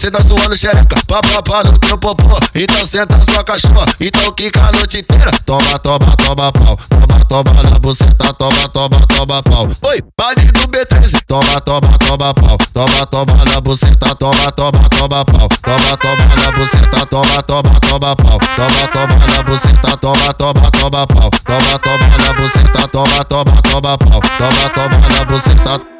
você da suando xereca, papapá no teu popô, então senta sua cachorra, então quica a noite inteira, toma, toma, toma pau, toma, toma na buceta, toma, toma, toma pau, oi, baile do B13, toma, toma, toma pau, toma, toma na buceta, toma, toma, toma pau, toma, toma na buceta, toma, toma, toma pau, toma, toma na buceta, toma, toma, toma pau, toma, toma na buceta, toma, toma, toma pau, toma, toma na buceta.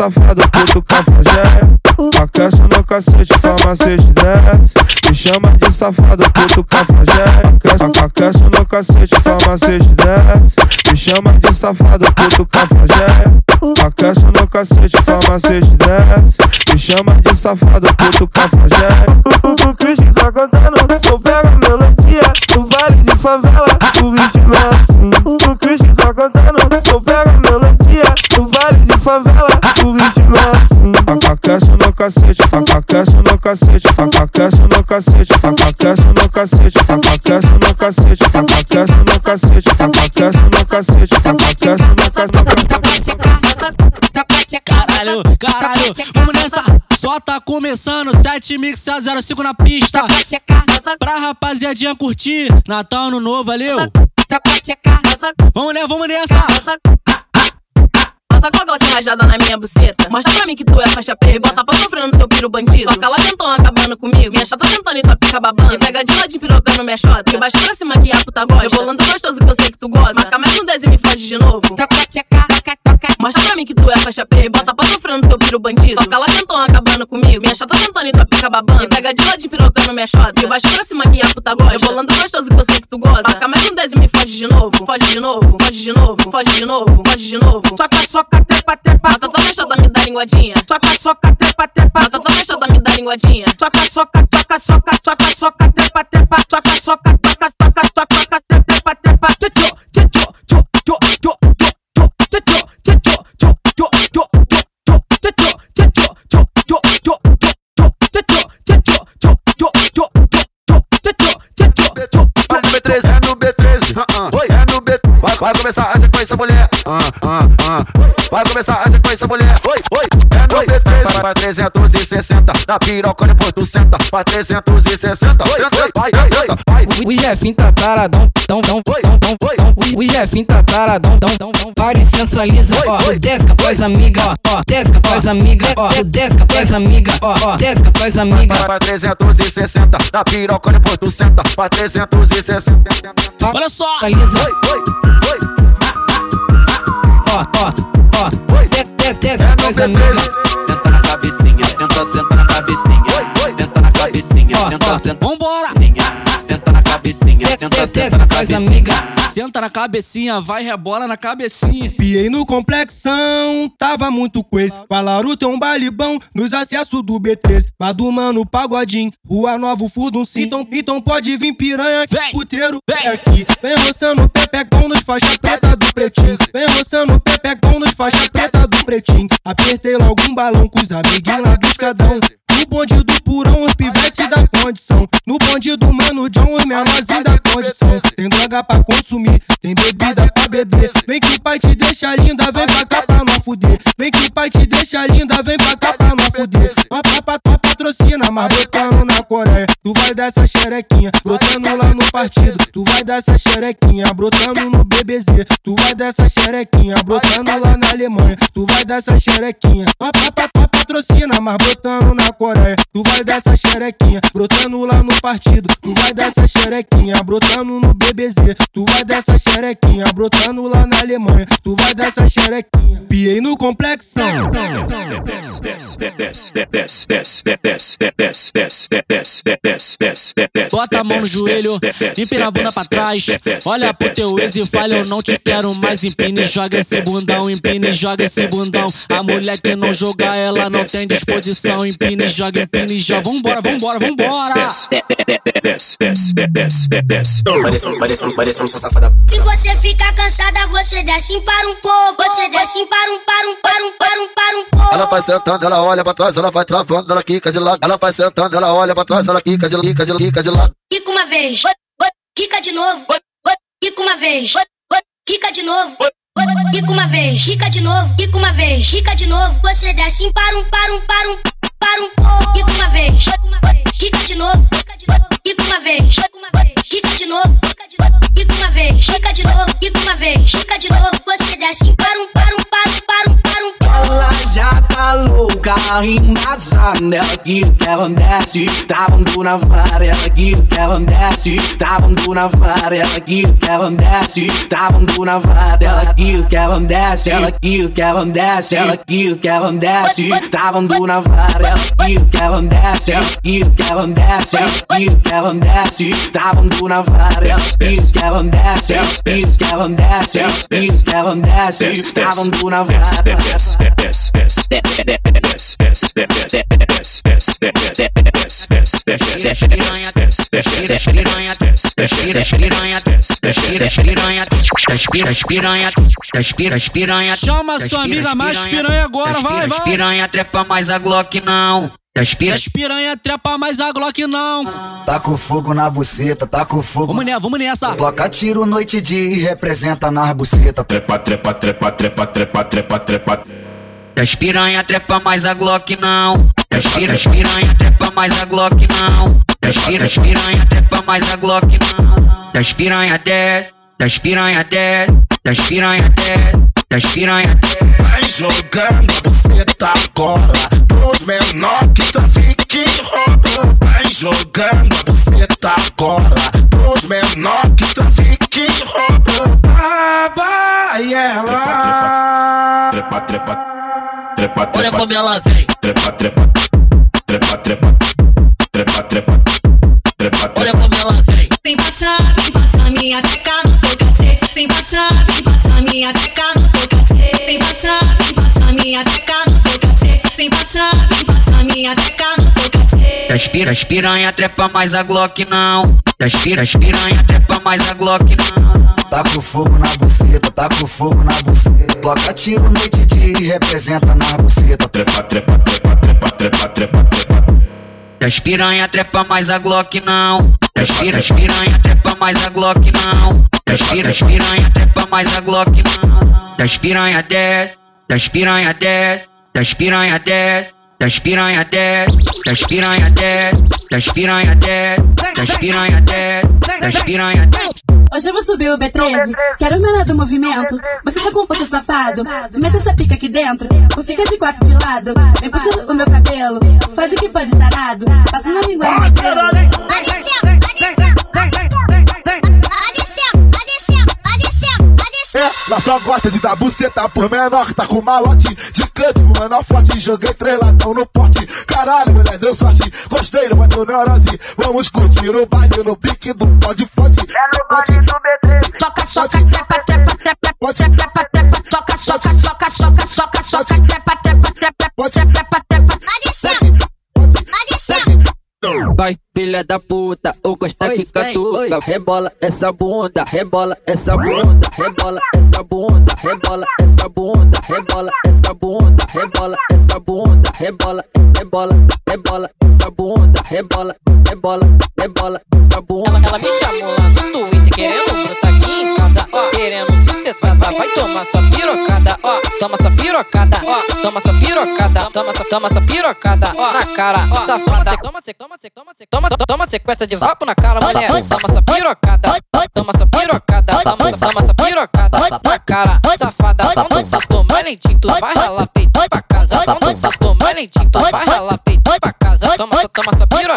safado, puto cafajé. Aquece no cacete, farmacêutico Dex, me chama de safado, puto cafajé. Aquece, aquece no cacete, farmacêutico Dex, me chama de safado, puto cafajé. Aquece no cacete, farmacêutico Dex, me chama de safado, puto cafajé. O, o, o Christian tá cantando, eu pego a melodia no vale de favela, o ritmo é assim. Aquece no cacete, aquece no cacete, aquece no cacete, aquece no cacete, aquece no cacete, aquece no cacete, aquece no cacete, aquece no cacete. Caralho, caralho, vamos nessa. Só tá começando, 7 mix 05 na pista. Pra rapaziadinha curtir, Natal, Ano Novo, valeu? Vamos nessa, vamos nessa. Passa com a gotinha rajada na minha buceta. Mostra pra mim que tu é faixa preta. Bota pra sofrendo no teu piro bandido. Só que ela tentou acabando comigo. Minha chata sentando e tua pica babando. Me pega de lado pirocando minha chota. De baixo pra que a puta gosta. Eu bolando gostoso que eu sei que tu gosta. Marca mais um 10 e me fode de novo. Mostra pra mim que tu é faixa preta. Bota pra sofrendo no teu piro bandido. Só que ela tentou acabando comigo. Minha chata sentando e tua pica babando. Me pega de lado pirocando minha chota. De baixo pra cima que a puta gosta. Eu bolando gostoso que eu sei que tu gosta. Marca mais um 10 e me fode de novo. Fode de novo, fode de novo, fode de novo, fode de novo. Soca, soca, trepa, trepa. Tá toda fechada, me dá linguadinha. Soca, soca, trepa, trepa. Tá toda fechada, me dá linguadinha. Soca, soca, soca, soca, soca, soca, trepa, trepa. Soca, soca, Ah, ah, ah. Vai começar a sequência, mulher. Oi, oi, é no B13. Vai 360, da piroca depois tu senta. Vai 360, oi, oi, vai, vai, vai. O Jefinho tá taradão, tão, tão, tão, tão, tão. O Jefinho tá taradão, tão, tão, tão. Vai e sensualiza, ó. Desce com tuas amigas, ó. Desce com tuas amigas, ó. Desce com tuas amigas, ó. Desce com tuas amigas. Vai 360, da piroca depois tu senta. Vai 360. Olha só. Oi, oi, Senta na cabecinha, senta, senta na cabecinha. Senta na cabecinha, senta, senta. Vambora. Senta na cabecinha, senta, senta na cabecinha. Senta na cabecinha, vai rebola na cabecinha. Piei no complexão, tava muito coisa. Falaram tem um baile bom nos acessos do B13. Mas do mano pagodinho, Rua Nova, Furdum sim. Então, então pode vir piranha, Vem, puteiro vem. é aqui. Vem roçando pepecão nos faixa preta do pretinho. Vem roçando pepecão nos faixa preta do pretinho. Apertei logo um balão com os amiguinhos lá do escadão. No bonde do purão, os pivete da condição. No bonde do mano John, os menorzinhos da condição. Tem droga pra consumir, tem bebida pra beber. Vem que pai te deixa linda, vem pra cá pra não fuder. Vem que pai te deixa linda, vem pra cá pra não fuder. Tua patrocina, mas botando na Coreia. Tu vai dessa xerequinha, brotando lá no partido. Tu vai dessa xerequinha, brotando no BBZ. Tu vai dessa xerequinha, brotando lá na Alemanha. Tu vai dessa xerequinha. Uma papa tua patrocina, mas botando na Coreia. Tu vai dessa xerequinha, brotando lá no partido. Tu vai dessa xerequinha, brotando no BBZ. Tu vai dessa xerequinha, brotando lá na Alemanha. Tu vai dessa xerequinha. Piei no complexão. Bota a mão no joelho, empina a bunda pra trás. Olha pro teu ex e fala: Eu não te quero mais. Empine, joga esse bundão, empine, joga esse bundão. A mulher que não joga, ela não tem disposição. Empine, joga, empine, joga. Vambora, vambora, vambora. Se você ficar cansada, você desce para um pouco. Você desce para um, para um, para um, para um, para um pouco. Ela vai sentando, ela olha pra trás, ela vai travando, ela quica de lado. Ela vai sentando, ela olha pra trás, ela quica de lado, quica de lado, quica de lado. Quica uma vez, quica de novo. Quica uma vez, quica de novo. Quica uma vez, quica de novo. Quica uma vez, quica de novo. Você desce para um, para um, para um, para um pouco. Quica uma vez, quica de novo. Quica uma vez, quica de novo. Quica uma vez, quica de novo. Quica uma vez, quica de novo. Você desce para um, para um, para um, para um, para um já tá louca, embaçada. Ela que ela desce, travando na vara. Ela que ela desce, travando na vara. Ela que ela desce, travando na vara. Ela que ela desce, ela que ela desce, ela que ela desce, travando na vara. Ela que ela desce, ela que ela desce, ela que ela desce, travando na vara. Ela que ela desce, ela que ela desce, ela que ela desce, travando na vara. Chama sua amiga mais piranha agora, vai, vai. Piranha trepa mais a Glock não. Das As piranha trepa mais a Glock não. Tá com fogo na buceta, tá com fogo. Vamos nessa, vamos nessa. Toca tiro noite e dia e representa nas buceta. Trepa, trepa, trepa, trepa, trepa, trepa, trepa. Das piranha trepa mais a Glock não. Pira, das piranha trepa mais a Glock não. Pira, das piranha trepa mais a Glock não. Das piranha 10, das piranha 10, das piranha 10, das piranha 10. Vai jogando buceta agora Pros menor que trafique e rouba Vai jogando buceta agora Pros menor que trafique e rouba Ah, vai ela. Trepa, trepa, trepa, trepa Olha como ela vem. Trepa, trepa, trepa, trepa Trepa, trepa, trepa, Olha trepa como ela vem. Vem passar, vem passar minha teca no teu cacete. Vem passar, vem passar minha teca no teu cacete. Vem passar, vem passar minha teca no teu cacete. Vem passar, vem passar minha teca no teu cacete. Das pira, das piranha trepa mais a Glock não. Das pira, das piranha trepa mais a Glock não. Tá com fogo na buceta, tá com fogo na buceta. Toca tiro noite e dia e representa nas buceta. Trepa, trepa, trepa, trepa, trepa, trepa, trepa Das piranha trepa mais a Glock não. Das pira, das piranha trepa mais a Glock não. Das pira, das piranha trepa mais a Glock não. Das piranha 10, das piranha 10, das piranha 10, das piranha 10, das piranha 10, das piranha 10, das piranha 10, das piranha 10. Hoje eu vou subir o B13, quero o menor do movimento. Você tá com força safado? Mete essa pica aqui dentro, ou fica de quatro de lado. Vem puxando o meu cabelo, faz o que faz tarado. Passando a língua no meu pelo. Ela só gosta de dar buceta por menor que tá com malote de canto, menor forte. Joguei três latão no pote. Caralho, mulher, deu sorte. Gostei, não bateu neurose. Vamos curtir o baile no pique do pode, pode. É no baile do BT. Soca, soca, trepa, trepa, trepa, trepa, trepa, soca, soca, soca, soca, soca, soca, trepa, trepa, trepa, trepa, trepa. Vai, filha da puta, o Costa que catuca. Rebola essa bunda, rebola essa bunda, rebola essa bunda, rebola essa bunda, rebola essa bunda, rebola essa bunda, rebola, rebola, rebola essa bunda, rebola, rebola, rebola essa bunda. Ela, ela me chamou lá no Twitter querendo brotar aqui em casa, ó. Querendo sucessada, vai tomar sua pirocada, ó. Toma essa pirocada, ó. Toma essa pirocada, toma essa, toma essa pirocada, ó. Na cara, ó. Safada, toma, se, toma, se, toma, se, toma, toma sequência de vapo na cara, mulher. Toma essa pirocada, toma essa pirocada, toma, toma essa pirocada na cara, safada. Vamos, vamos, mais lentinho, tu vai ralar peito pra casa. Vamos, vamos, mais valentim, tu vai ralar peito pra casa. Toma, toma essa pirocada,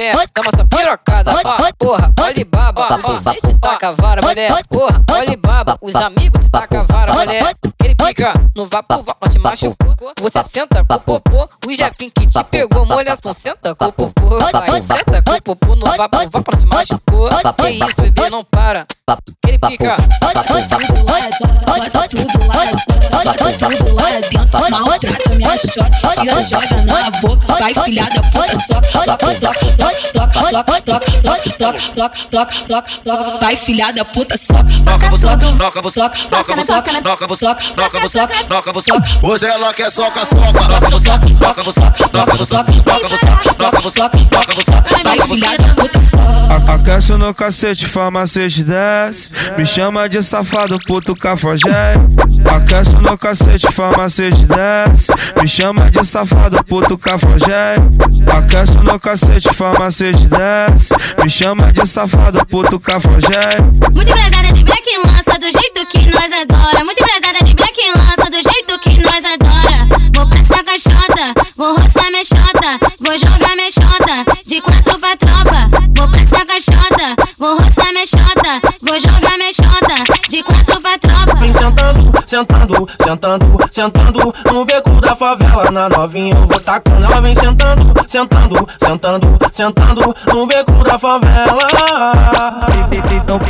mulher. Toma essa pirocada, ó. Porra, olha baba, ó. De taca vara, mulher. Porra, olha baba. Os amigos de taca vara, mulher. Ele pica no vapor, vapor, te machucou. Você senta com o popô. O Jefinho que te pegou, molhação. Senta com o popô, vai. Senta com o popô no vapor, vapor, te machucou. Que isso, bebê, não para. Ele pica. Bota tudo lá, bota tudo lá, bota tudo lá dentro. Maltrata minha chota, tira, joga na boca. Vai filha da puta, soca, toca, toca, toca, toca, toca, toca, toca, toca, toca, toca, toca, toca. Vai filha da puta, soca, Toca soca, toca soca, toca você, soca, toca soca, toca soca, toca soca. Hoje ela quer soca, soca. Toca você, toca você, toca você, toca você, toca você, toca você, Vai toca filha você. da puta, soca. Aquece no cacete, farmacete desce. Me chama de safado, puto cafajé. Aquece no cacete, farmacete desce. Me chama de safado, puto cafajé. Aquece no cacete, farmacete desce. Me chama de safado, puto cafajé. Muito embrasada de black lança do jeito que nós adora. Muito embrasada de black lança do jeito que nós adora. Vou passar caixota, vou roçar minha xota, vou jogar minha xota de quatro pra tropa. Vou passar caixota, vou roçar minha xota, vou jogar minha xota de quatro pra tropa. Vem sentando, sentando, sentando, sentando no beco da favela. Na novinha eu vou tacando. Ela vem sentando, sentando, sentando, sentando no beco da favela. Então,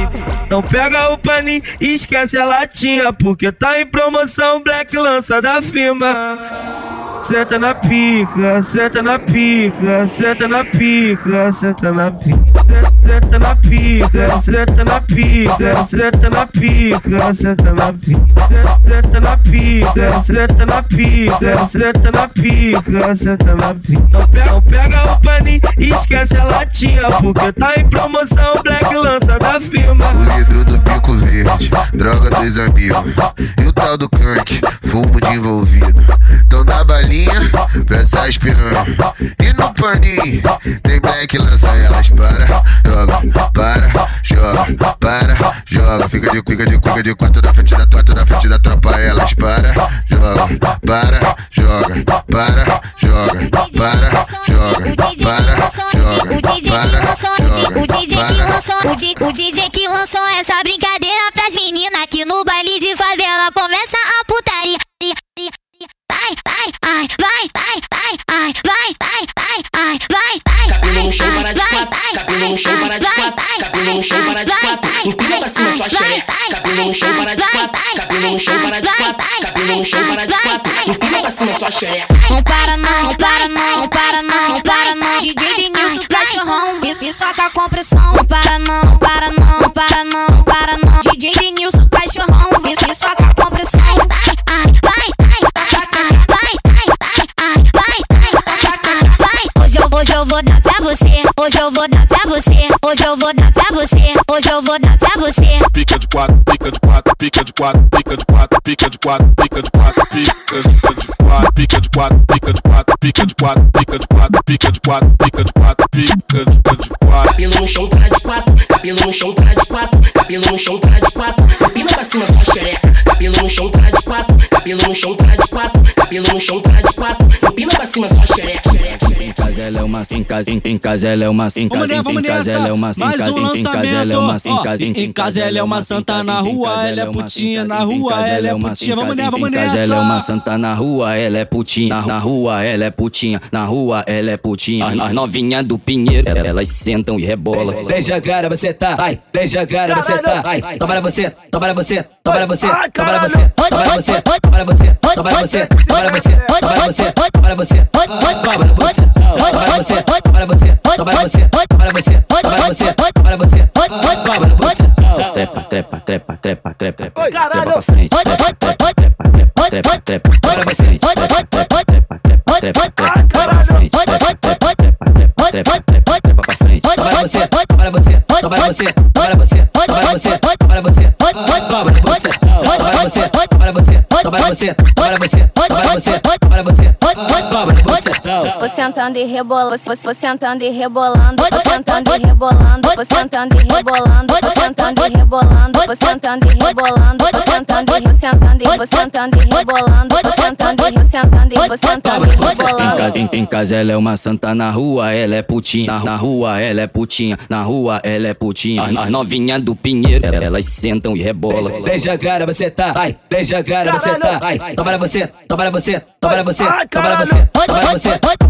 então pega o paninho e esquece a latinha Porque tá em promoção Black lança da firma Senta na pica, senta na pica, senta na pica, senta na pica Senta na pica, senta na pica, senta na pica, senta na pica Senta na pica, senta na pica, senta na pica, senta na pica pega, pega o paninho e esquece a latinha Porque tá em promoção Black lança da firma O vidro do bico verde, droga dos amigos. E o tal do canque, fumo de envolvido. Então dá balinha pra aspirando. E no paninho, tem black, lança elas para, joga, para, joga, para, joga. Fica de, fica de, fica de quatro na frente da quatro na frente da tropa, elas para, joga, para, joga, para, joga, para, joga, para, joga, para, lançou, o DJ que lançou, o, di- o DJ que lançou essa brincadeira pras meninas que no baile de favela começa a putaria. Vai, vai, ai, vai, vai, vai, ai, vai, vai, ai, vai, vai. Cabelo no chão, para de vai, quatro. vai, Cabelo no chão, para de vai, quatro. vai, Cabelo no chão, vai, para de vai, quatro. vai, Empina pra cima sua vai, xereca. vai, Cabelo no chão, para de vai, quatro. vai, Cabelo no chão, para de vai, quatro. vai, Cabelo no chão, para de vai, quatro. vai, Empina pra cima sua xereca. Não para não, não para não, não para não, não para não. DJ Denilson, cachorrão, isso, isso soca com pressão. Não para não, para não, para não, para não. DJ Denilson, cachorrão, isso, isso soca vou dar pra você, hoje eu vou dar pra você, hoje eu vou dar pra você, hoje eu vou dar pra você. Pica de quatro, pica de quatro, pica de quatro, pica de quatro, pica de quatro, pica de quatro, pica de quatro, pica de quatro, pica de quatro, pica de quatro, pica de quatro, pica de quatro, pica de quatro, pica de quatro. Cabelo no chão, para de quatro. Cabelo no chão, para de quatro. Cabelo no chão, para de quatro. Empina pra cima sua xereca. Cabelo no chão, para de quatro. Cabelo no chão, para de quatro. Cabelo no chão, para de quatro. Empina pra cima sua xereca. xereca, xereca. Em casa ela é uma em casa em, casa ela é uma em Vamos casa nessa, em, casa nessa. ela é uma em Mais casa um em, casa ela é uma lançamento. em Ó, casa em, casa ela é uma santa na rua, ela é putinha na rua, ela é putinha. Vamos nessa, vamos em casa ela é uma nessa. santa na rua, ela é putinha. Na, rua ela é putinha, na rua ela é putinha. As, as novinhas do Pinheiro, elas sentam e rebolam. Beija cara, você tá, ai, beija cara, você tá, ai, toma você, toma na você, toma na você, toma na você, toma na você, toma você, toma na você, na você, na você, na você, na você, na você, na você, na você, na você, na você, na você, na você. Trepa, trepa, trepa, trepa, trepa, trepa, trepa pra frente, trepa, trepa, trepa, trepa, trepa, trepa, trepa pra frente, trepa, trepa, trepa, trepa, trepa, trepa, trepa pra frente, trepa, trepa, trepa, trepa, trepa, trepa, trepa pra frente. Na você, na você, na você, na você, na você, na você, na você, toma na você, Olha você, olha você, olha você, olha você, olha você, você. Vou sentando e rebolando, vou sentando e rebolando, vou sentando e rebolando, vou sentando e rebolando, vou sentando e rebolando, vou sentando e rebolando, vou sentando e sentando e vou sentando e rebolando, vou sentando e sentando e vou sentando e Em rebolando. casa, em, em casa ela é uma santa, na rua ela é putinha. Na, rua ela é putinha, na rua ela é putinha. As, as novinhas do Pinheiro, elas sentam e rebolam. Vem jogar, você tá, vai, vem jogar, você tá, vai, toma você, toma você, toma você, toma você, toma você, toma você,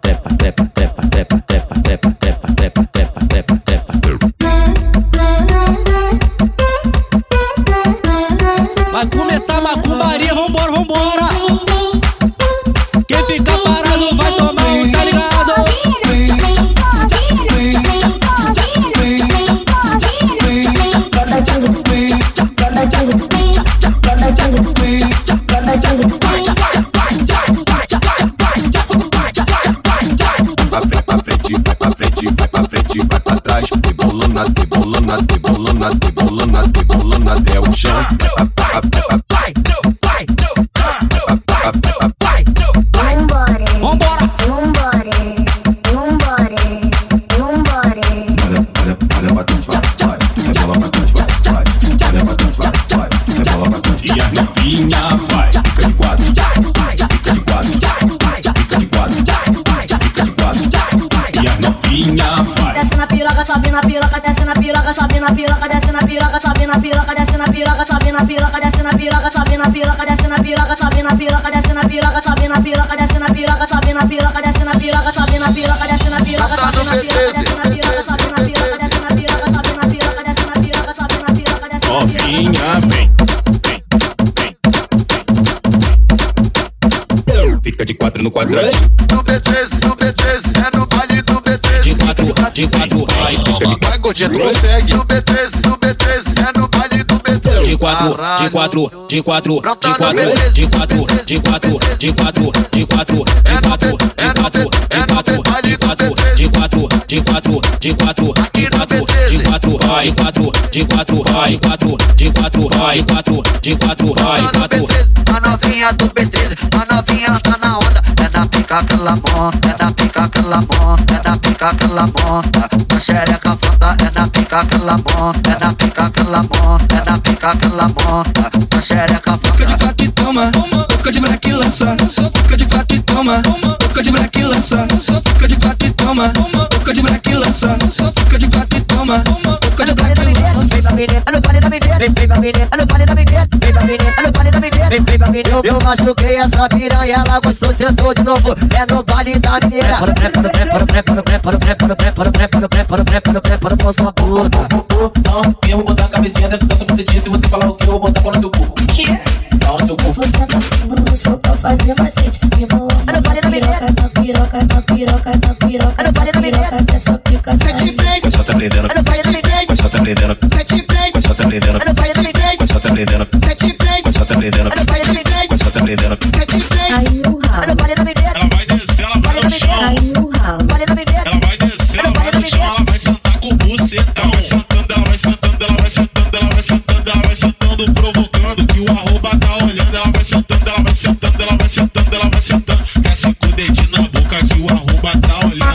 piroca, piroca, desce na piroca, sobe na piroca, desce na piroca, sobe na piroca, desce na piroca, sobe na piroca, desce na piroca, sobe na piroca, desce na piroca, sobe na piroca, desce na Novinha vem. Fica de quatro no quadradinho. No B13, no B13, é no baile do B13. De quatro, de quatro, vai, Fica de vai, gordinha, tu consegue. No B13, no B13, quatro, de quatro, de quatro, de quatro, de quatro, de quatro, de quatro, de quatro, de quatro, de quatro, de quatro, de quatro, de quatro, de quatro, de quatro, de quatro, de quatro, vai, quatro, de quatro, vai, quatro, de quatro, vai, quatro, de quatro, vai, quatro. A novinha do B13, a novinha tá na onda. É na pica que ela monta, é na pica que ela monta, é na pica que ela monta. A xereca afronta, é na pica que ela monta, é na pica que ela monta, é na pica que ela monta. A xereca afronta. Fica de quatro e toma, boca de black e lança. Fica de quatro e toma, boca de black e lança. Fica de quatro e toma, boca de black e lança. Fica de quatro e toma, boca de black e lança. Eu machuquei essa piranha, ela gostou, sentou de novo. É no baile da mineira. Prepara, prepara, prepara, prepara, prepara, prepara, prepara, prepara, prepara, prepara, com sua puta. Não, eu vou botar a cabecinha, deve ficar só você Se você falar o que, eu vou botar pau no seu cu. Que? Pau no seu cu. Você tá no seu pra fazer macete. Rebolando na piroca, na piroca, na piroca, na piroca, na piroca, até sua pica sair. Mas só tá aprendendo. Mas só tá aprendendo. Mas tá aprendendo. Tá aprendendo. Tá aprendendo. Tá aprendendo. Aí o ralo. Ela vai descer, ela vai no chão. Aí o ralo. Ela vai descer, ela vai no chão. Ela vai sentar com o bucetão. Ela vai sentando, ela vai sentando, ela vai sentando, ela vai sentando, ela vai sentando, provocando que o arroba tá olhando. Ela vai sentando, ela vai sentando, ela vai sentando, ela vai sentando. Desce com o dedinho na boca que o arroba tá olhando.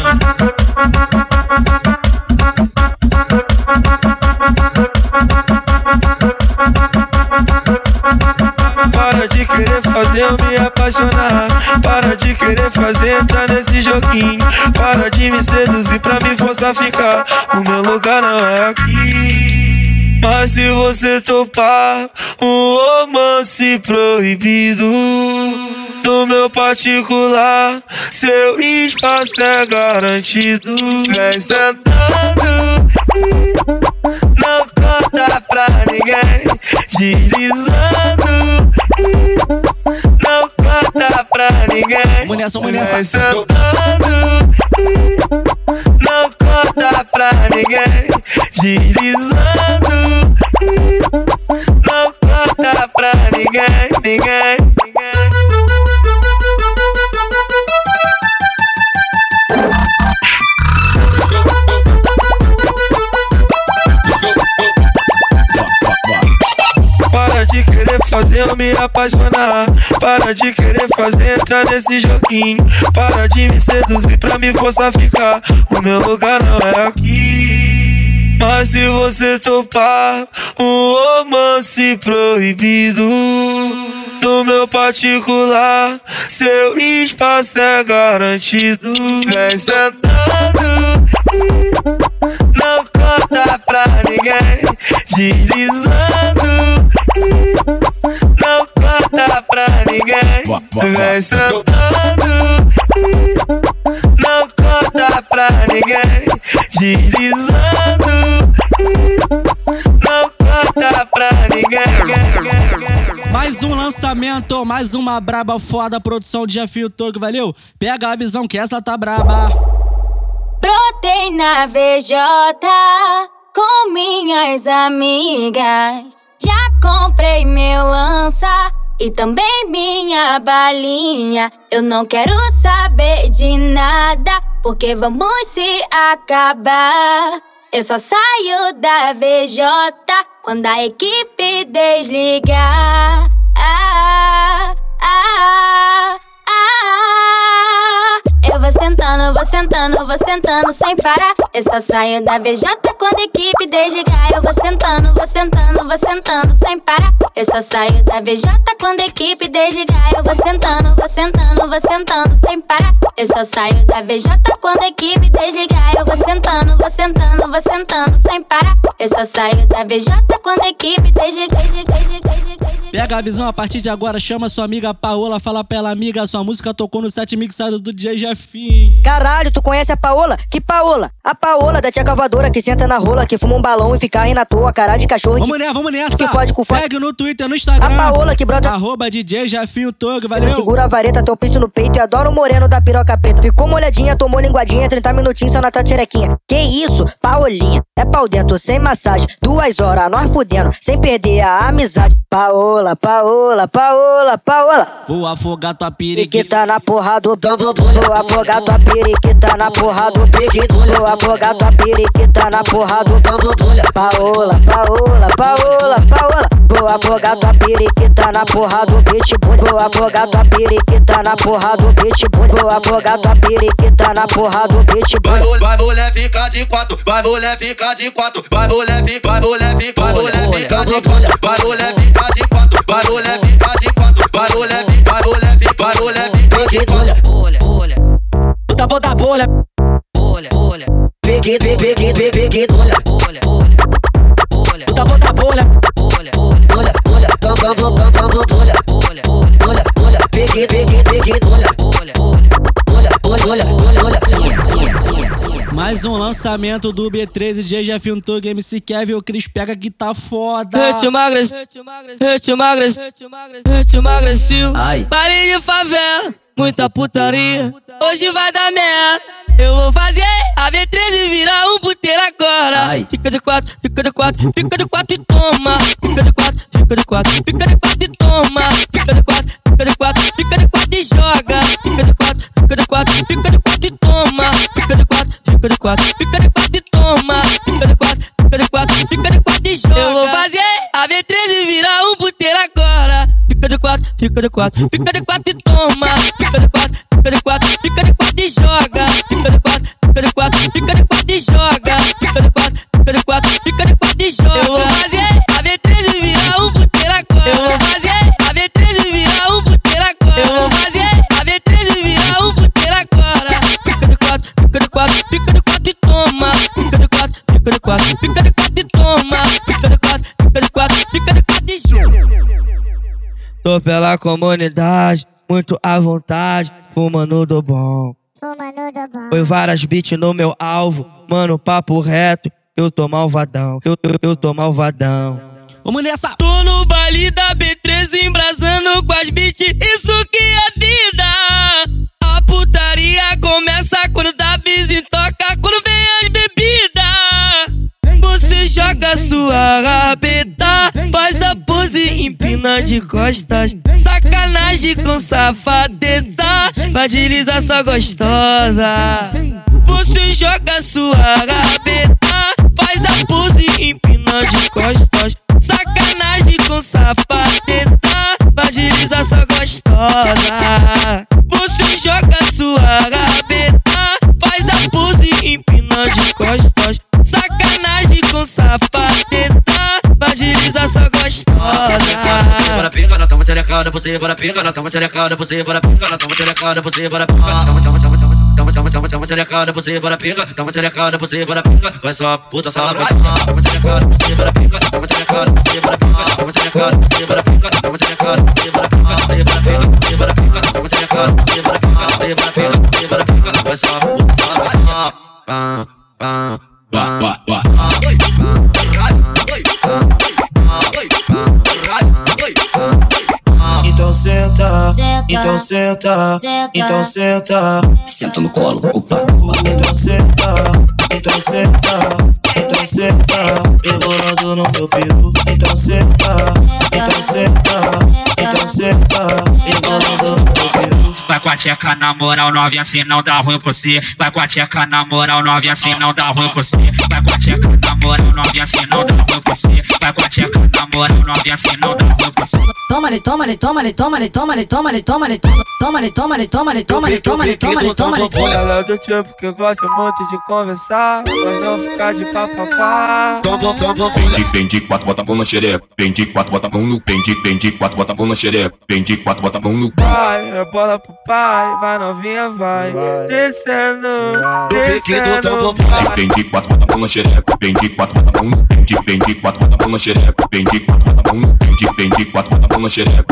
Para de querer fazer eu me apaixonar. Para de querer fazer entrar nesse joguinho. Para de me seduzir pra me forçar a ficar. O meu lugar não é aqui. Mas se você topar um romance proibido no meu particular, seu espaço é garantido. Vem sentando e não conta pra ninguém. Deslizando e não conta pra ninguém. Munição. Vem sentando e não conta pra ninguém. Deslizando e não conta pra ninguém, ninguém. Não me apaixonar. Para de querer fazer entrar nesse joguinho. Para de me seduzir pra me forçar a ficar. O meu lugar não é aqui. Mas se você topar um romance proibido no meu particular, seu espaço é garantido. Vem sentando e não conta pra ninguém. Deslizando e não conta pra ninguém. Vem sentando e não conta pra ninguém. Deslizando e não conta pra ninguém. Mais um lançamento, mais uma braba foda, produção de Jeffinho Tog, valeu? Pega a visão que essa tá braba. Brotei na VJ com minhas amigas. Já comprei meu lança e também minha balinha. Eu não quero saber de nada, porque vamos se acabar. Eu só saio da VJ quando a equipe desligar. Ah, ah, ah. Eu vou sentando, vou sentando, vou sentando sem parar. Eu só saio da VJ quando a equipe desligar. Eu vou sentando, vou sentando, vou sentando sem parar. Eu só saio da VJ quando a equipe desligar. Eu vou sentando, vou sentando, vou sentando sem parar. Eu só saio da VJ quando a equipe desligar. Eu vou sentando, vou sentando, vou sentando sem parar. Eu só saio da VJ quando a equipe desligar. Pega a visão a partir de agora, chama sua amiga Paola, fala pra ela, amiga, sua música tocou no set mixado do DJ Jeffinho. Caralho, tu conhece a Paola? Que Paola? A Paola da tia cavadora que senta na rola, que fuma um balão e fica rindo à toa, cara de cachorro. Vamos que... nessa, vamos nessa. Que fode com fode. Segue no Twitter, no Instagram. A Paola que brota. Arroba DJ Jeffinho Tog, valeu? Segura a vareta, piso no peito e adora o moreno da piroca preta. Ficou molhadinha, tomou linguadinha, 30 minutinhos só na tua tcherequinha. Que isso, Paolinha? É pau dentro, sem massagem. Duas horas, nós fudendo, sem perder a amizade. Paola, Paola, Paola, Paola. Vou afogar tua periquita. Na porra do Vou afogar tua periquita na porra do Vou afogar tua periquita na porra do Paola, Paola, Paola, Paola. Vou afogar tua periquita na porra do pitbull. Vou afogar tua periquita na porra do pitbull. Vou afogar tua periquita na porra do pitbull. Vai, mul- vai mulher ficar de quatro, vai mulher ficar de quatro, vai mulher ficar, vai mulher ficar, vai mulher ficar de quatro, vai mulher ficar de quatro, vai mulher ficar de quatro, vai mulher ficar, vai mulher ficar, vai mulher ficar de quatro. Puta bota bolha. Bolha, bolha. Peguei, peguei, peguei, peguei, peguei, bolha. Bolha, bolha. Bolha. Puta bota bolha. Bolha, bolha. Bolha, bolha. Tam, tam, tam, tam, tam, bolha. Bolha, bolha. Bolha, bolha. Peguei, peguei, peguei, bolha. Bolha, bolha. Bolha, bolha, bolha, bolha, bolha. Mais um lançamento do B13 DJ Jeffinho Tog, MC Kevin, o Cris pega que tá foda. Hit magras, hit magras, hit magressivo. Ai. Pare de favela, muita putaria. Hoje vai dar merda. Eu vou fazer a B13 virar um puteiro agora. Ai. Fica de quatro, fica de quatro, fica de quatro e toma. Fica de quatro, fica de quatro, fica de quatro e toma. Fica de quatro, fica de quatro, fica de quatro e joga. Fica de quatro, fica de quatro, fica de quatro fica de quatro, fica de quatro e toma. Fica de quatro, fica de quatro, fica de quatro e joga. Eu vou fazer a B13 virar um puteiro agora. Fica de quatro, fica de quatro, fica de quatro e toma. Fica de quatro, fica de quatro, fica de quatro e joga. Fica de quatro, fica de quatro, fica de quatro Tô pela comunidade, muito à vontade, fumando do bom. Foi várias beats no meu alvo, mano, papo reto, eu tô malvadão, eu, eu, eu tô malvadão. Vamos nessa! Tô no baile da B13 embrasando com as beats, isso que é vida. A putaria começa quando dá vizinho toca, quando vem as bebidas. Você joga sua rabeta, empina de costas. Sacanagem com vai deslizar só gostosa. Você joga sua rabeta, faz a pose, empina de costas. Sacanagem com safadeza, agiliza essa gostosa. Você joga sua rabeta, faz a pose empinando de costas. Sacanagem com safadeta, fragiliza só gostosa. Bora pinga não toma xerecada, você bora pinga não toma xerecada, você bora pinga não toma xerecada, você bora pinga na toma xerecada, toma toma toma toma xerecada, você bora pinga, toma xerecada, você bora pinga, vai só puta sala vai toma xerecada, você bora pinga, toma xerecada, você bora pinga, toma xerecada, você bora pinga, toma xerecada, você bora pinga, você bora pinga, você bora pinga, toma xerecada, você bora pinga, você bora pinga, você bora pinga, vai só puta sala vai ah ah ah então senta, então senta. Senta no colo, opa. Então senta, então senta, então senta. Rebolando no meu peru. Então senta, então senta, então senta. A tcheca na moral, novinha, assim não dá ruim pra você. Vai com a tcheca na moral, novinha, assim não dá ruim pra você. Vai com a tcheca na moral, novinha, assim não dá ruim pra você. Vai com a tcheca na moral, novinha, assim não dá ruim pra você. Toma-lhe, toma-lhe, toma-lhe, toma-lhe, toma-lhe, toma-lhe, toma-lhe, toma-lhe, toma-lhe, toma-lhe, toma-lhe, tomale, toma-lhe, toma-lhe. Ela é do tipo que gosta muito de conversar, mas não ficar de papapá. Prende, prende, quatro, bota a mão na xereca. Prende, quatro, bota a mão no. Prende, prende, quatro, bota a mão na xereca. Prende, quatro, bota a mão no. Vai, é bola pro pai, vai novinha, vai. Descendo, descendo, vai. Prende, quatro, bota mão na xereca. Prende, quatro, bota mão no. Prende, prende, quatro, bota mão na xereca. Quatro, bota mão. Prende, prende, quatro, bota mão na xereca.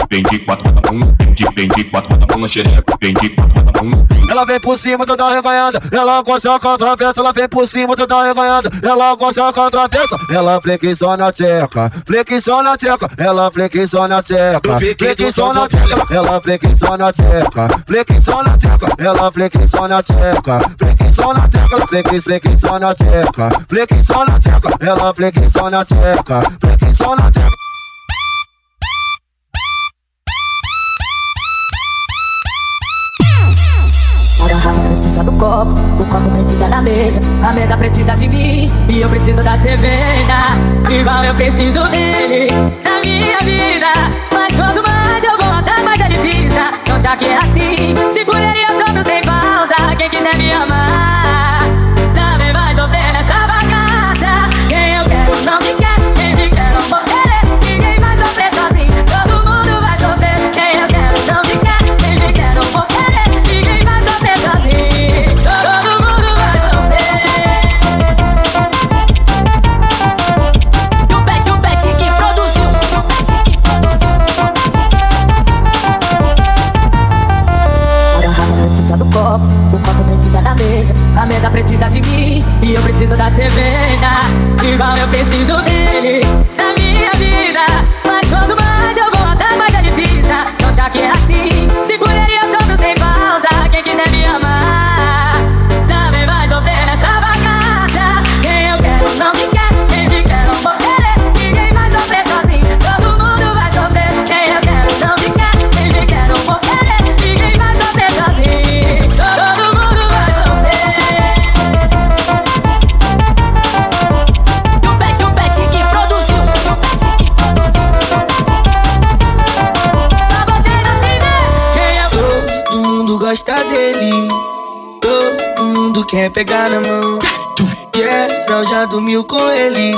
Quatro, bota mão. Prende, prende, quatro, bota mão na xereca. Quatro, bota mão. Ela vem por cima, toda reganhada. Ela gosta com a travessa. Ela vem por cima, toda reganhada. Ela gosta com a travessa. Ela flexiona a tcheca. Flexiona a tcheca. Ela flexiona a tcheca. Flexiona a tcheca. Ela flexiona a tcheca. Flexiona a tcheca. Ela flexiona a tcheca. Flexiona a tcheca. Flex, flexiona a tcheca. Flexiona a tcheca. Ela flexiona a tcheca. Flexiona a tcheca. A garrafa precisa do copo, o copo precisa da mesa, a mesa precisa de mim e eu preciso da cerveja. Igual eu preciso dele na minha vida. Mas quanto mais eu vou atrás, mais ele pisa. Já que é assim, se por ele eu sopro sem pausa. Quem quiser me amar, mesa, a mesa precisa de mim e eu preciso da cerveja. Igual eu preciso dele na minha vida. Mas quanto mais eu vou atrás, mais ele pisa. Então já que é assim, se por ele eu sopro sem pausa. Quem quiser me amar, pegar na mão. Geral já dormiu com ele.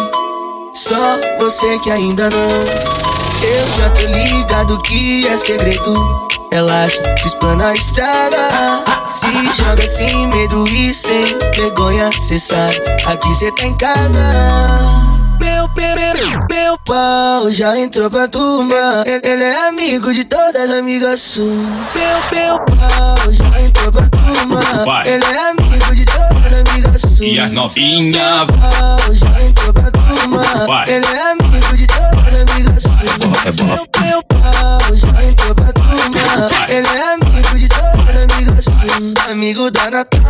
Só você que ainda não. Eu já tô ligado que é segredo. Relaxa, explana a estrada. Se joga sem medo e sem vergonha. Cê sabe, aqui cê tá em casa. Meu, meu, meu pau já entrou pra turma. Ele, é amigo de todas as amigas suas. Meu, meu pau já entrou pra turma. Ele é amigo E as novinha. Já entrou pra turma. Ele é amigo de todas as amigas suas. Meu, meu pau já entrou pra turma. Ele é amigo de todas as amigas suas. Amigo da Natália,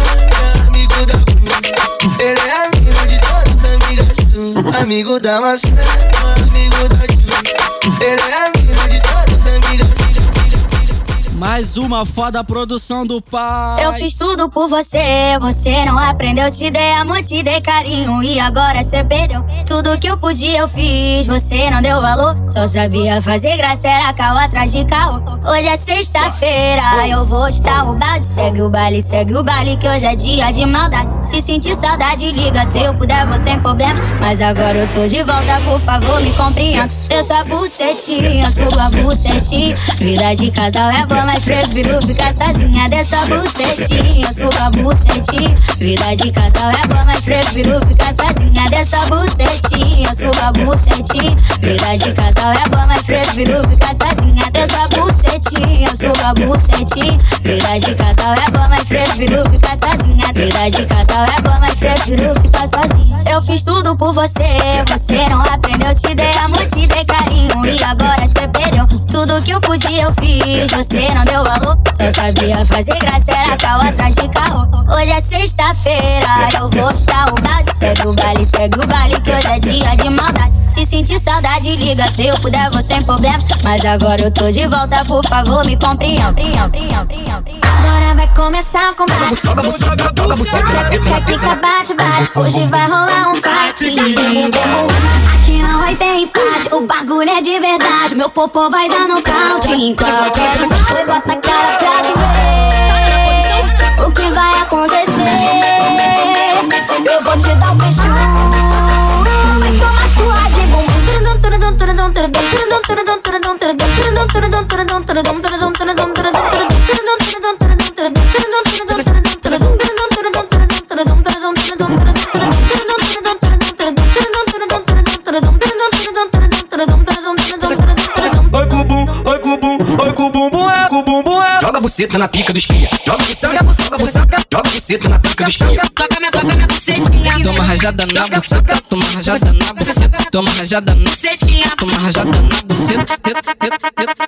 amigo da Ele é amigo de todas as amigas suas. Amigo da Marcela, amigo da Ju. Ele é amigo Mais uma foda produção do pai. Eu fiz tudo por você, você não aprendeu. Te dei amor, te dei carinho e agora cê perdeu. Tudo que eu podia eu fiz, você não deu valor. Só sabia fazer graça, era carro atrás de carro. Hoje é sexta-feira, eu vou estar o balde. Segue o baile, segue o baile, que hoje é dia de maldade. Se sentir saudade, liga, se eu puder, vou sem problema. Mas agora eu tô de volta, por favor, me compreenda. Eu sou a bucetinha, sou a bucetinha. Vida de casal é boa, mas prefiro ficar sozinha dessa bucetinha. Sou a bucetinha. Vida de casal é boa, mas prefiro ficar sozinha dessa bucetinha. Sou a bucetinha. Vida de casal é boa, mas prefiro ficar sozinha dessa bucetinha. Sou a bucetinha. Vida de casal é boa, mas prefiro ficar sozinha. Vida de casal é boa, mas prefiro ficar sozinha. Eu fiz tudo por você, você não aprendeu. Te dei amor, te dei carinho e agora cê perdeu. Tudo que eu podia eu fiz, você valor. Só sabia fazer graça, era carro atrás de carro. Hoje é sexta-feira, eu vou estar o balde. Segue o baile, segue o baile, que hoje é dia de maldade. Se sentir saudade, liga, se eu puder, vou sem problema. Mas agora eu tô de volta, por favor, me compreenda. Agora vai começar com bate. Técnica bate, bate. Hoje vai rolar um fight. Aqui não vai ter empate. O bagulho é de verdade. Meu popô vai dar no count. Em qualquer um. Oi, bota a cara pra tu buceta na pica do espinha. Joga buceta, buceta, buceta. Joga buceta na pica do espinha. Toca minha, toca minha bucetinha. Toma rajada na buceta, toma rajada na buceta, toma rajada na bucetinha, toma rajada na buceta. Teta, teta, teta.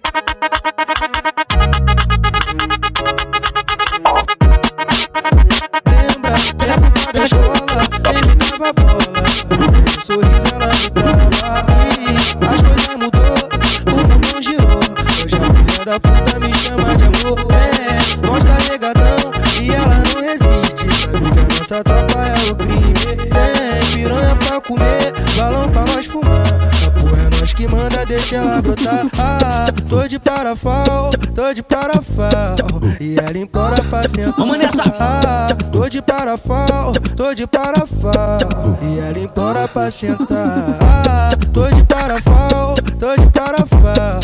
Deixa ela brotar. Ah, tô de parafal, tô de parafal. E ela implora pra sentar. Vamos nessa! Ah, tô de parafal, tô de parafal. E ela implora pra sentar. Ah, tô de parafal, tô de parafal.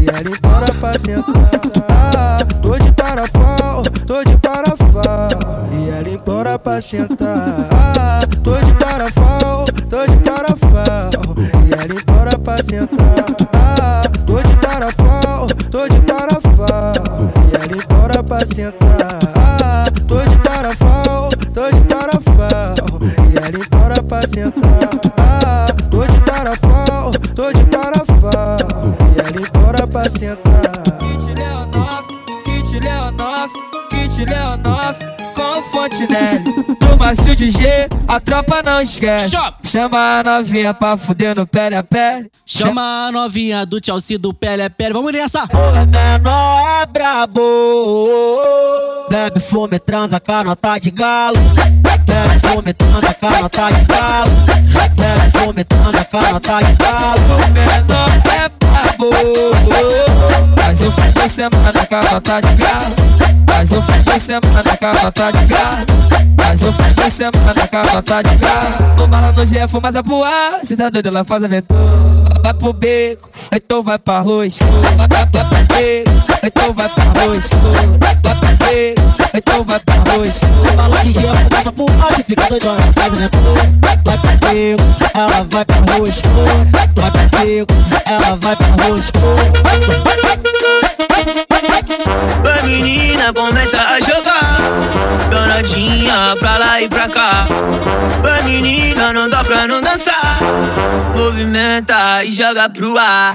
E ela implora pra sentar. Ah, tô de parafal, tô de parafal. E ela implora pra sentar. Ah, tô de parafal, tô de parafal. E ela implora pra sentar. Я. Macio de G, a tropa não esquece. Chama a novinha pra fuder no pele a pele. Chama a novinha do Chelsea do pele é pele. Vamos nessa! O menor é brabo. Bebe, fume, transa, canota de galo. Bebe, fume, transa, canota de galo. Bebe, fume, transa, canota de galo. O menor é brabo. Mas eu fui semana com a nota de galo. Mas eu fui de semana a nota de galo. Mas eu fui de semana a nota de galo. O bala no G é fumaça pro ar. Se tá doido, ela faz aventura. Vai pro beco, então vai pra arroz. Vai, pro beco, então vai pra arroz. Vai pro beco, então vai pra arroz. O balão de gelo começa por alto e fica doidona, faz aventura. Vai pro beco, ela vai pra escura. Vai pro beco, ela vai pra rua escura. A menina começa a jogar Danadinha pra lá e pra cá A menina não dá pra não dançar Movimenta e joga pro ar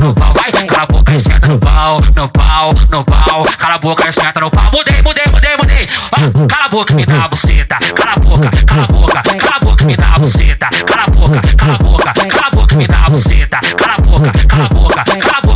no pau, vai. Cala a boca e senta no pau, no pau, no pau. Cala a boca e senta no pau. Mudei, mudei, mudei, mudei. Ah, Cala a boca e me dá a buceta. Cala a boca, cala a boca, cala a boca e me dá a buceta. Cala a boca, cala a boca, cala a boca e me dá a buceta. Cala a boca, cala a boca, cala a boca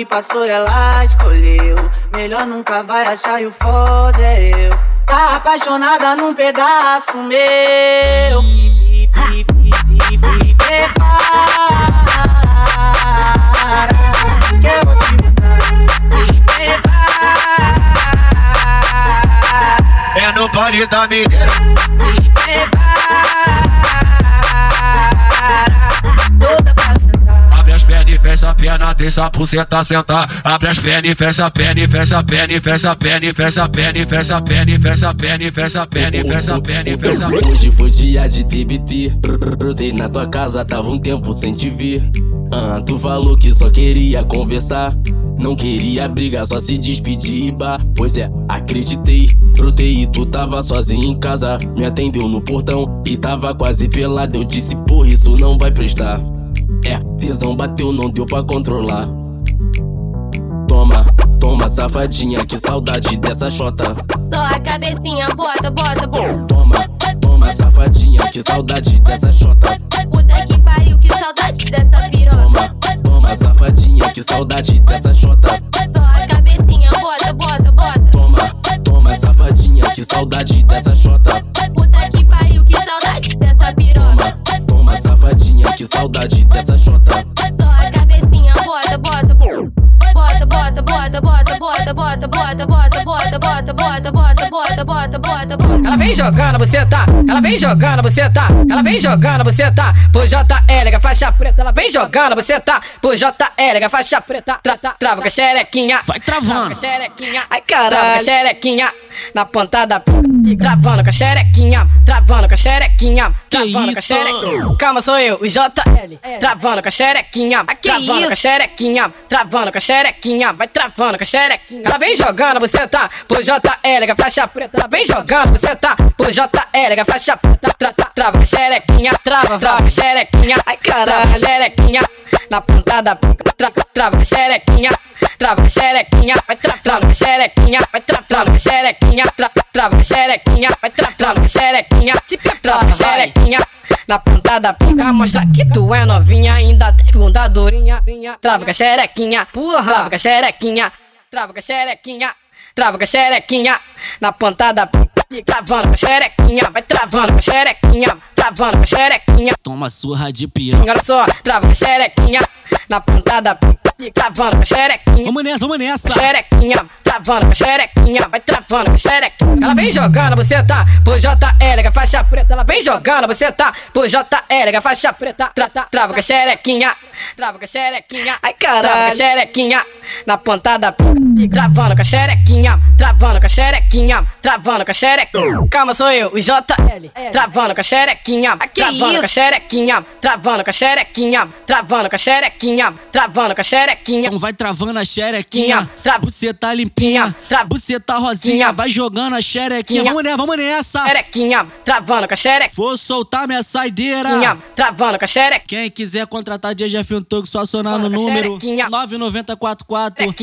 que passou ela escolheu. Melhor nunca vai achar e o foda é eu. Tá apaixonada num pedaço meu. Prepara. Que eu vou te botar. Se prepara. É no baile da mineira. Fecha a perna, deixa a buceta sentar. Abre as pernas e fecha a perna, e fecha a perna, e fecha a perna, e fecha a perna, e fecha a perna, e fecha a perna, e fecha a perna, e fecha a perna, e fecha a perna. Hoje foi dia de TBT. Brotei na tua casa, tava um tempo sem te ver. Ah, tu falou que só queria conversar. Não queria brigar, só se despedir e bah. Pois é, acreditei. Brotei e tu tava sozinho em casa. Me atendeu no portão e tava quase pelado. Eu disse, porra, isso não vai prestar. É, visão bateu, não deu pra controlar. Toma, toma, safadinha, que saudade dessa chota. Só a cabecinha, bota, bota, bota. Toma, toma, safadinha, que saudade dessa chota. Puta que pariu, que saudade dessa piroca. Toma, safadinha, que saudade dessa chota. Só a cabecinha, bota, bota, bota. Toma, toma, safadinha, que saudade dessa chota. Puta que saudade dessa chota. Só a cabecinha, bota, bota, bota. Bota, bota, bota, bota, bota, bota, bota, bota, bota, bota, bota, bota, bota, bota, bota, bota. Ela vem jogando você tá, ela vem jogando você tá, ela vem jogando você tá, por JL, faixa preta, ela vem jogando você tá, por JL, faixa preta, tra, tra, trava com a xerequinha, vai travando, ai caralho, trava com a xerequinha, na ponta da pica, travando com a xerequinha, travando com a xerequinha, travando com a xerequinha, calma sou eu, o JL, travando com a xerequinha, travando com a xerequinha, travando com a xerequinha, vai travando com a xerequinha, ela vem jogando você tá, por JL, a faixa preta, ela vem jogando você tá, por JL, a faixa preta, tra, tra, trava com a xerequinha, trava, trava com a xerequinha, ai caralho, xerequinha, na ponta da pica, tra, trava com a xerequinha, trava com a xerequinha, vai tra, trava com a xerequinha, vai tra, trava com a xerequinha, tra, trava com a xerequinha, vai tra, trava com a xerequinha, se trava com a xerequinha. Na ponta da pica, mostra que tu é novinha, ainda tem bunda durinha, trava com a xerequinha, porra, trava com a xerequinha, trava com a xerequinha, trava com a xerequinha, na ponta da pica, travando com a xerequinha, vai travando com a xerequinha, travando com a xerequinha. Toma surra de piranha. Olha só, trava com a xerequinha, na ponta da pica, travando xerequinha. Vamos nessa, vamos nessa. Xerequinha, travando xerequinha, vai travando xerequinha. Ela vem jogando, você tá por JL, a faixa preta. Ela vem jogando, você tá por JL, a faixa preta. Tra, tra, trava com a xerequinha, trava com a xerequinha. Ai caralho, trava com a xerequinha na ponta da pica. Travando com a xerequinha, travando com a xerequinha, travando com a xerequinha. Calma, sou eu, o JL. Travando com a xerequinha, travando com a xerequinha, travando com a xerequinha, travando com a xerequinha, travando com a xerequinha. Então vai travando a xerequinha, você tá limpinha, você tá rosinha, vai jogando a xerequinha. Vamos nessa, vamos nessa. Xerequinha, travando com a xerequinha. Vou soltar minha saideira. Travando com a xerequinha. Quem quiser contratar DJ Film Togo, só acionar no número 9944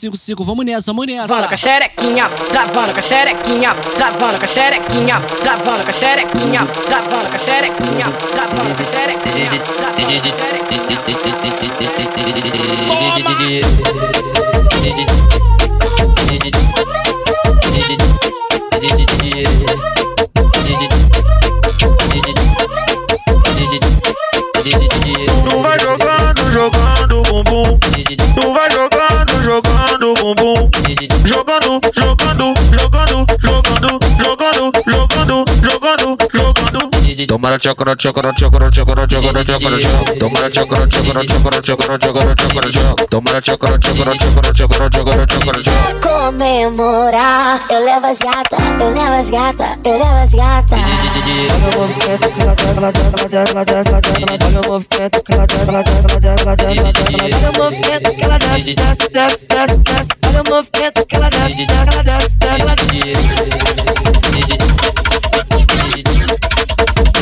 2455. Vamos nessa, vamos nessa. Travando com a xerequinha, travando com a xerequinha, travando com a xerequinha, travando com a xerequinha, travando com a xerequinha, travando com a xerequinha, travando com a jogando. Toma na chocora, chocora, chocora, chocora, chocora, chocora, chocora. Toma na chocora, chocora, chocora, chocora, chocora, chocora, chocora. Toma na chocora, chocora, chocora, chocora, chocora, chocora, chocora. Comemorar, eu levo as gata, eu levo as gata, eu levo as gata. Olha o movimento que ela desce, ela desce, ela desce, ela desce, ela desce. Olha o movimento que ela desce, ela desce, ela desce, ela desce, ela. Olha o movimento que ela. Olha o movimento que ela ela ela.